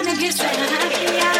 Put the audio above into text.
I'm in his